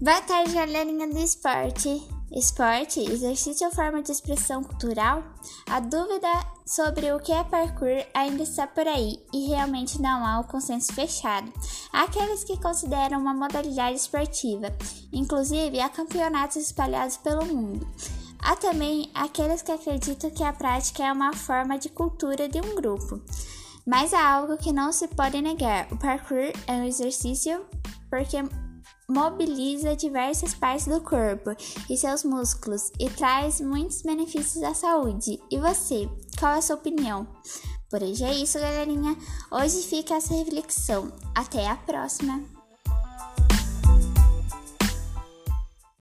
Boa tarde, galerinha do esporte. Esporte, exercício ou forma de expressão cultural? A dúvida sobre o que é parkour ainda está por aí e realmente não há um consenso fechado. Há aqueles que consideram uma modalidade esportiva, inclusive há campeonatos espalhados pelo mundo. Há também aqueles que acreditam que a prática é uma forma de cultura de um grupo. Mas há algo que não se pode negar: o parkour é um exercício porque mobiliza diversas partes do corpo e seus músculos e traz muitos benefícios à saúde. E você, qual é a sua opinião? Por hoje é isso, galerinha. Hoje fica essa reflexão. Até a próxima!